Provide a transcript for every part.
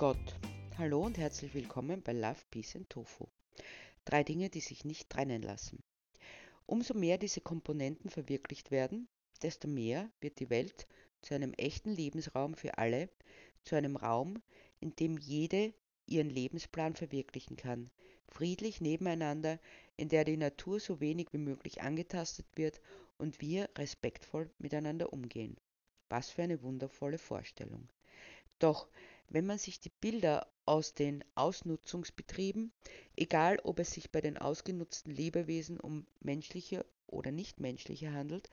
Gott. Hallo und herzlich willkommen bei Love, Peace and Tofu. Drei Dinge, die sich nicht trennen lassen. Umso mehr diese Komponenten verwirklicht werden, desto mehr wird die Welt zu einem echten Lebensraum für alle, zu einem Raum, in dem jede ihren Lebensplan verwirklichen kann, friedlich nebeneinander, in der die Natur so wenig wie möglich angetastet wird und wir respektvoll miteinander umgehen. Was für eine wundervolle Vorstellung. Doch wenn man sich die Bilder aus den Ausnutzungsbetrieben, egal ob es sich bei den ausgenutzten Lebewesen um menschliche oder nichtmenschliche handelt,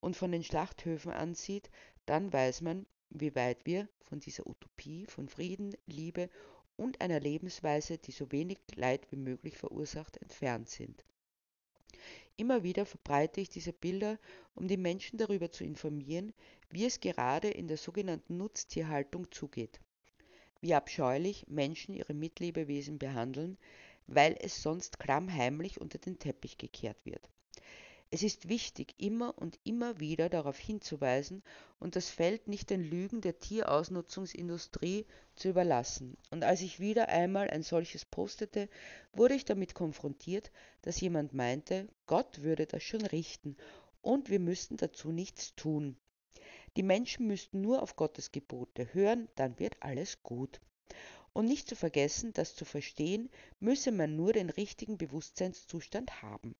und von den Schlachthöfen ansieht, dann weiß man, wie weit wir von dieser Utopie von Frieden, Liebe und einer Lebensweise, die so wenig Leid wie möglich verursacht, entfernt sind. Immer wieder verbreite ich diese Bilder, um die Menschen darüber zu informieren, wie es gerade in der sogenannten Nutztierhaltung zugeht. Wie abscheulich Menschen ihre Mitlebewesen behandeln, weil es sonst klammheimlich unter den Teppich gekehrt wird. Es ist wichtig, immer und immer wieder darauf hinzuweisen und das Feld nicht den Lügen der Tierausnutzungsindustrie zu überlassen. Und als ich wieder einmal ein solches postete, wurde ich damit konfrontiert, dass jemand meinte, Gott würde das schon richten und wir müssten dazu nichts tun. Die Menschen müssten nur auf Gottes Gebote hören, dann wird alles gut. Und nicht zu vergessen, dass zu verstehen, müsse man nur den richtigen Bewusstseinszustand haben.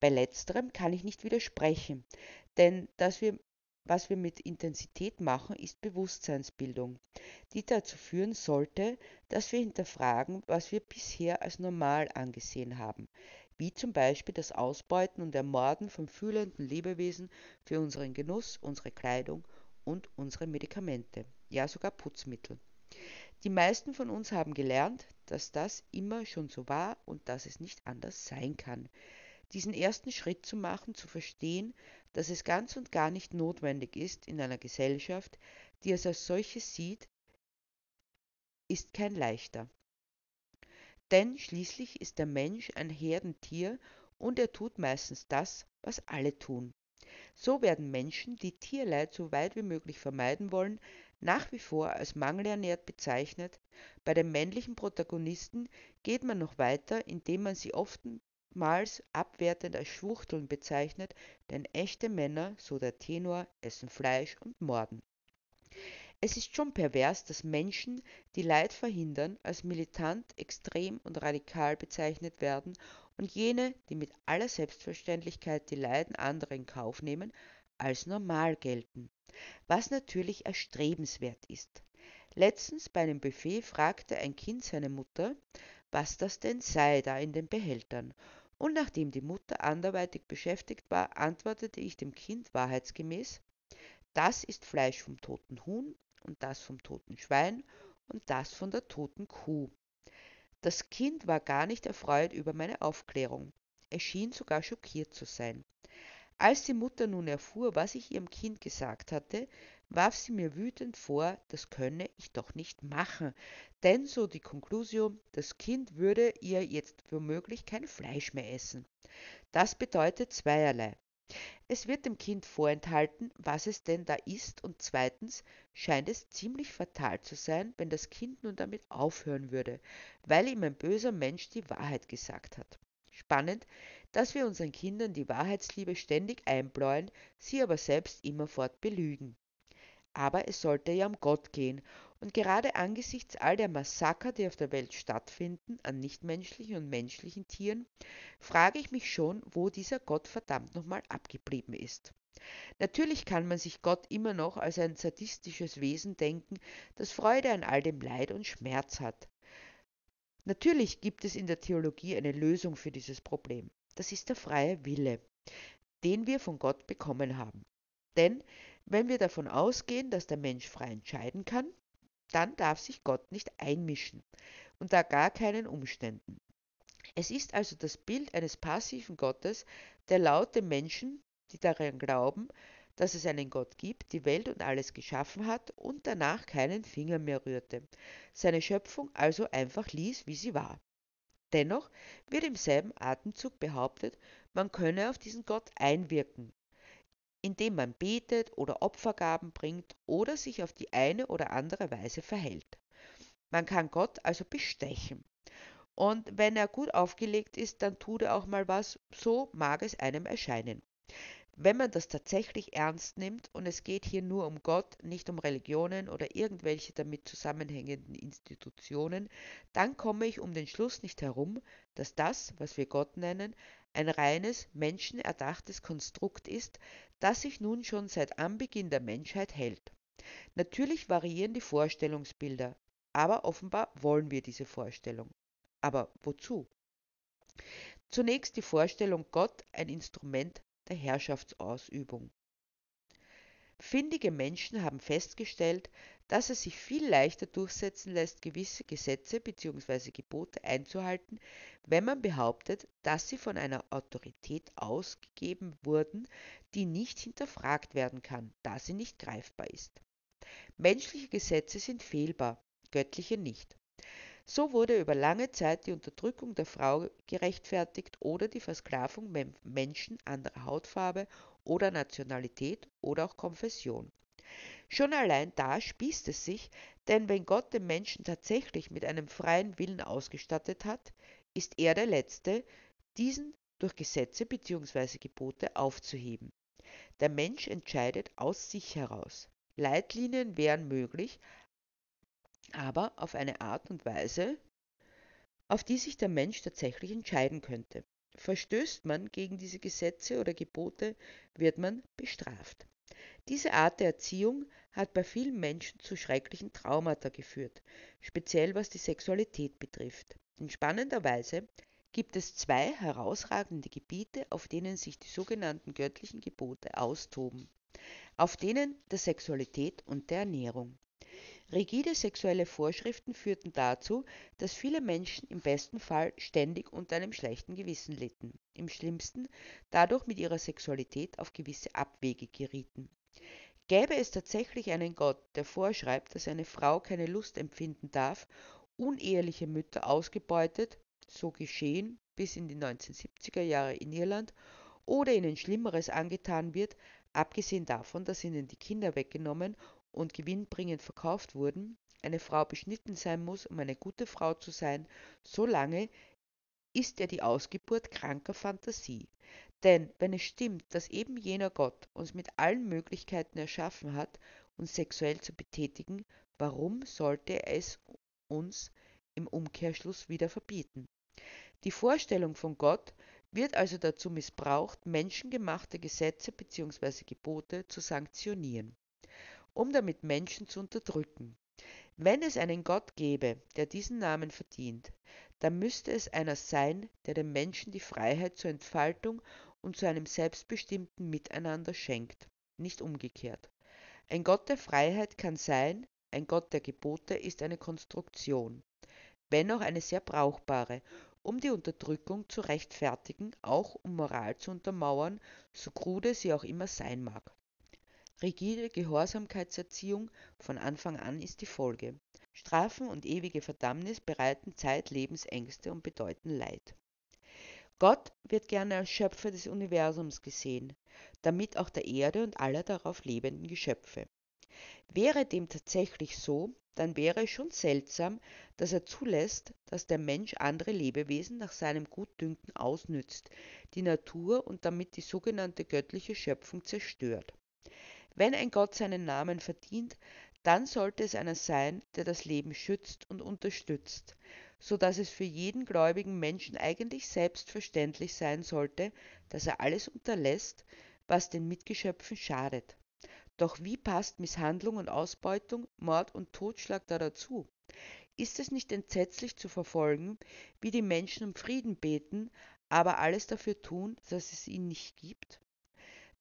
Bei letzterem kann ich nicht widersprechen, denn dass wir, was wir mit Intensität machen, ist Bewusstseinsbildung, die dazu führen sollte, dass wir hinterfragen, was wir bisher als normal angesehen haben, wie zum Beispiel das Ausbeuten und Ermorden von fühlenden Lebewesen für unseren Genuss, unsere Kleidung und unsere Medikamente, ja sogar Putzmittel. Die meisten von uns haben gelernt, dass das immer schon so war und dass es nicht anders sein kann diesen ersten Schritt zu machen, zu verstehen, dass es ganz und gar nicht notwendig ist in einer Gesellschaft, die es als solches sieht, ist kein leichter. Denn schließlich ist der Mensch ein Herdentier und er tut meistens das, was alle tun. So werden Menschen, die Tierleid so weit wie möglich vermeiden wollen, nach wie vor als mangelernährt bezeichnet. Bei den männlichen Protagonisten geht man noch weiter, indem man sie oft oftmals abwertend als Schwuchteln bezeichnet, denn echte Männer, so der Tenor, essen Fleisch und morden. Es ist schon pervers, dass Menschen, die Leid verhindern, als militant, extrem und radikal bezeichnet werden und jene, die mit aller Selbstverständlichkeit die Leiden anderer in Kauf nehmen, als normal gelten, was natürlich erstrebenswert ist. Letztens bei einem Buffet fragte ein Kind seine Mutter, was das denn sei da in den Behältern, und nachdem die Mutter anderweitig beschäftigt war, antwortete ich dem Kind wahrheitsgemäß, das ist Fleisch vom toten Huhn und das vom toten Schwein und das von der toten Kuh. Das Kind war gar nicht erfreut über meine Aufklärung. Es schien sogar schockiert zu sein. Als die Mutter nun erfuhr, was ich ihrem Kind gesagt hatte, warf sie mir wütend vor, das könne ich doch nicht machen, denn so die Konklusion, das Kind würde ihr jetzt womöglich kein Fleisch mehr essen. Das bedeutet zweierlei. Es wird dem Kind vorenthalten, was es denn da ist, und zweitens scheint es ziemlich fatal zu sein, wenn das Kind nun damit aufhören würde, weil ihm ein böser Mensch die Wahrheit gesagt hat. Spannend, dass wir unseren Kindern die Wahrheitsliebe ständig einbläuen, sie aber selbst immerfort belügen. Aber es sollte ja um Gott gehen. Und gerade angesichts all der Massaker, die auf der Welt stattfinden, an nichtmenschlichen und menschlichen Tieren, frage ich mich schon, wo dieser Gott verdammt nochmal abgeblieben ist. Natürlich kann man sich Gott immer noch als ein sadistisches Wesen denken, das Freude an all dem Leid und Schmerz hat. Natürlich gibt es in der Theologie eine Lösung für dieses Problem. Das ist der freie Wille, den wir von Gott bekommen haben. Denn wenn wir davon ausgehen, dass der Mensch frei entscheiden kann, dann darf sich Gott nicht einmischen, unter gar keinen Umständen. Es ist also das Bild eines passiven Gottes, der laut den Menschen, die daran glauben, dass es einen Gott gibt, die Welt und alles geschaffen hat und danach keinen Finger mehr rührte, seine Schöpfung also einfach ließ, wie sie war. Dennoch wird im selben Atemzug behauptet, man könne auf diesen Gott einwirken, indem man betet oder Opfergaben bringt oder sich auf die eine oder andere Weise verhält. Man kann Gott also bestechen. Und wenn er gut aufgelegt ist, dann tut er auch mal was, so mag es einem erscheinen. Wenn man das tatsächlich ernst nimmt, und es geht hier nur um Gott, nicht um Religionen oder irgendwelche damit zusammenhängenden Institutionen, dann komme ich um den Schluss nicht herum, dass das, was wir Gott nennen, ein reines, menschenerdachtes Konstrukt ist, das sich nun schon seit Anbeginn der Menschheit hält. Natürlich variieren die Vorstellungsbilder, aber offenbar wollen wir diese Vorstellung. Aber wozu? Zunächst die Vorstellung Gott ein Instrument der Herrschaftsausübung. Findige Menschen haben festgestellt, dass es sich viel leichter durchsetzen lässt, gewisse Gesetze bzw. Gebote einzuhalten, wenn man behauptet, dass sie von einer Autorität ausgegeben wurden, die nicht hinterfragt werden kann, da sie nicht greifbar ist. Menschliche Gesetze sind fehlbar, göttliche nicht. So wurde über lange Zeit die Unterdrückung der Frau gerechtfertigt oder die Versklavung Menschen anderer Hautfarbe oder Nationalität oder auch Konfession. Schon allein da spießt es sich, denn wenn Gott den Menschen tatsächlich mit einem freien Willen ausgestattet hat, ist er der Letzte, diesen durch Gesetze bzw. Gebote aufzuheben. Der Mensch entscheidet aus sich heraus. Leitlinien wären möglich, aber auf eine Art und Weise, auf die sich der Mensch tatsächlich entscheiden könnte. Verstößt man gegen diese Gesetze oder Gebote, wird man bestraft. Diese Art der Erziehung hat bei vielen Menschen zu schrecklichen Traumata geführt, speziell was die Sexualität betrifft. In spannender Weise gibt es zwei herausragende Gebiete, auf denen sich die sogenannten göttlichen Gebote austoben, auf denen der Sexualität und der Ernährung. Rigide sexuelle Vorschriften führten dazu, dass viele Menschen im besten Fall ständig unter einem schlechten Gewissen litten, im schlimmsten dadurch mit ihrer Sexualität auf gewisse Abwege gerieten. Gäbe es tatsächlich einen Gott, der vorschreibt, dass eine Frau keine Lust empfinden darf, uneheliche Mütter ausgebeutet, so geschehen bis in die 1970er Jahre in Irland, oder ihnen Schlimmeres angetan wird, abgesehen davon, dass ihnen die Kinder weggenommen und gewinnbringend verkauft wurden, eine Frau beschnitten sein muss, um eine gute Frau zu sein, so lange ist er die Ausgeburt kranker Fantasie. Denn wenn es stimmt, dass eben jener Gott uns mit allen Möglichkeiten erschaffen hat, uns sexuell zu betätigen, warum sollte er es uns im Umkehrschluss wieder verbieten? Die Vorstellung von Gott wird also dazu missbraucht, menschengemachte Gesetze bzw. Gebote zu sanktionieren um damit Menschen zu unterdrücken. Wenn es einen Gott gäbe, der diesen Namen verdient, dann müsste es einer sein, der den Menschen die Freiheit zur Entfaltung und zu einem selbstbestimmten Miteinander schenkt, nicht umgekehrt. Ein Gott der Freiheit kann sein, ein Gott der Gebote ist eine Konstruktion, wenn auch eine sehr brauchbare, um die Unterdrückung zu rechtfertigen, auch um Moral zu untermauern, so krude sie auch immer sein mag. Rigide Gehorsamkeitserziehung von Anfang an ist die Folge. Strafen und ewige Verdammnis bereiten zeitlebens Ängste und bedeuten Leid. Gott wird gerne als Schöpfer des Universums gesehen, damit auch der Erde und aller darauf lebenden Geschöpfe. Wäre dem tatsächlich so, dann wäre es schon seltsam, dass er zulässt, dass der Mensch andere Lebewesen nach seinem Gutdünken ausnützt, die Natur und damit die sogenannte göttliche Schöpfung zerstört. Wenn ein Gott seinen Namen verdient, dann sollte es einer sein, der das Leben schützt und unterstützt, so dass es für jeden gläubigen Menschen eigentlich selbstverständlich sein sollte, dass er alles unterlässt, was den Mitgeschöpfen schadet. Doch wie passt Misshandlung und Ausbeutung, Mord und Totschlag da dazu? Ist es nicht entsetzlich zu verfolgen, wie die Menschen um Frieden beten, aber alles dafür tun, dass es ihn nicht gibt?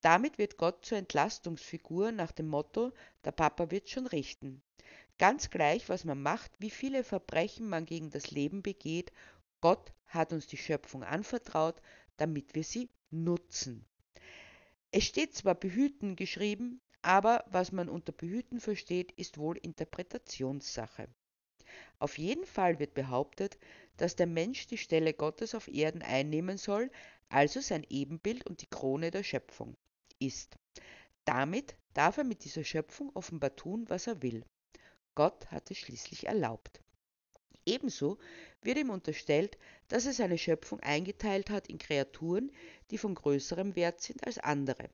Damit wird Gott zur Entlastungsfigur nach dem Motto, der Papa wird schon richten. Ganz gleich, was man macht, wie viele Verbrechen man gegen das Leben begeht, Gott hat uns die Schöpfung anvertraut, damit wir sie nutzen. Es steht zwar behüten geschrieben, aber was man unter behüten versteht, ist wohl Interpretationssache. Auf jeden Fall wird behauptet, dass der Mensch die Stelle Gottes auf Erden einnehmen soll, also sein Ebenbild und die Krone der Schöpfung ist. Damit darf er mit dieser Schöpfung offenbar tun, was er will. Gott hat es schließlich erlaubt. Ebenso wird ihm unterstellt, dass er seine Schöpfung eingeteilt hat in Kreaturen, die von größerem Wert sind als andere.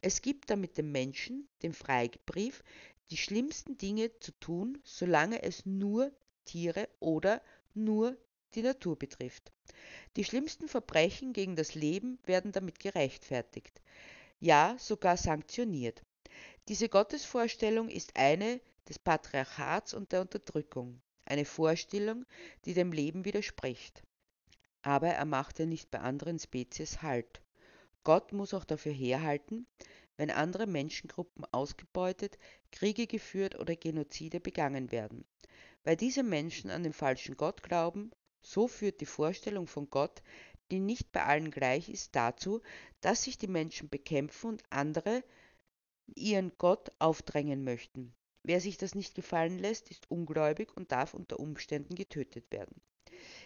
Es gibt damit dem Menschen den Freibrief, die schlimmsten Dinge zu tun, solange es nur Tiere oder nur die Natur betrifft. Die schlimmsten Verbrechen gegen das Leben werden damit gerechtfertigt, ja sogar sanktioniert. Diese Gottesvorstellung ist eine des Patriarchats und der Unterdrückung, eine Vorstellung, die dem Leben widerspricht. Aber er machte nicht bei anderen Spezies Halt. Gott muss auch dafür herhalten, wenn andere Menschengruppen ausgebeutet, Kriege geführt oder Genozide begangen werden. Weil diese Menschen an den falschen Gott glauben, so führt die Vorstellung von Gott, die nicht bei allen gleich ist, dazu, dass sich die Menschen bekämpfen und andere ihren Gott aufdrängen möchten. Wer sich das nicht gefallen lässt, ist ungläubig und darf unter Umständen getötet werden.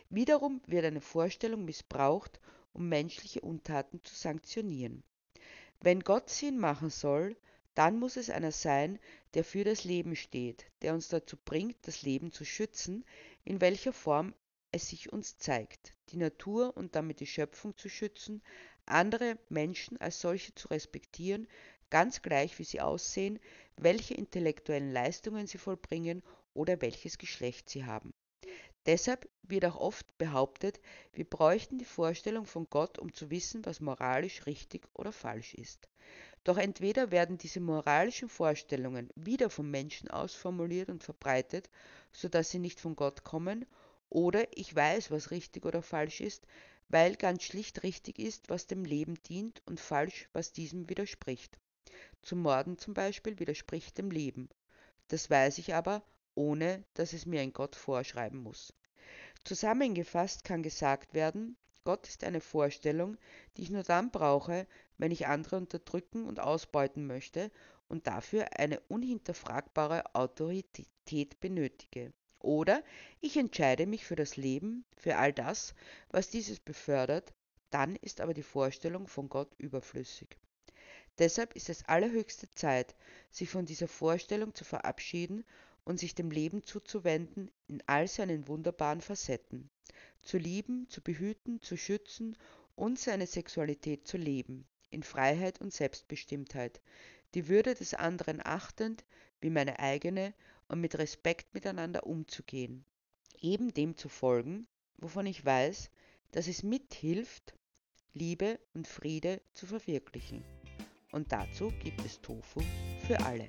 Wiederum wird eine Vorstellung missbraucht, um menschliche Untaten zu sanktionieren. Wenn Gott Sinn machen soll, dann muss es einer sein, der für das Leben steht, der uns dazu bringt, das Leben zu schützen, in welcher Form es sich uns zeigt, die Natur und damit die Schöpfung zu schützen, andere Menschen als solche zu respektieren, ganz gleich wie sie aussehen, welche intellektuellen Leistungen sie vollbringen oder welches Geschlecht sie haben. Deshalb wird auch oft behauptet, wir bräuchten die Vorstellung von Gott, um zu wissen, was moralisch richtig oder falsch ist. Doch entweder werden diese moralischen Vorstellungen wieder vom Menschen ausformuliert und verbreitet, so dass sie nicht von Gott kommen, oder ich weiß, was richtig oder falsch ist, weil ganz schlicht richtig ist, was dem Leben dient und falsch, was diesem widerspricht. Zum Morden zum Beispiel widerspricht dem Leben. Das weiß ich aber, ohne dass es mir ein Gott vorschreiben muss. Zusammengefasst kann gesagt werden, Gott ist eine Vorstellung, die ich nur dann brauche, wenn ich andere unterdrücken und ausbeuten möchte und dafür eine unhinterfragbare Autorität benötige. Oder ich entscheide mich für das Leben, für all das, was dieses befördert, dann ist aber die Vorstellung von Gott überflüssig. Deshalb ist es allerhöchste Zeit, sich von dieser Vorstellung zu verabschieden und sich dem Leben zuzuwenden in all seinen wunderbaren Facetten, zu lieben, zu behüten, zu schützen und seine Sexualität zu leben, in Freiheit und Selbstbestimmtheit, die Würde des anderen achtend wie meine eigene und mit Respekt miteinander umzugehen, eben dem zu folgen, wovon ich weiß, dass es mithilft, Liebe und Friede zu verwirklichen. Und dazu gibt es Tofu für alle.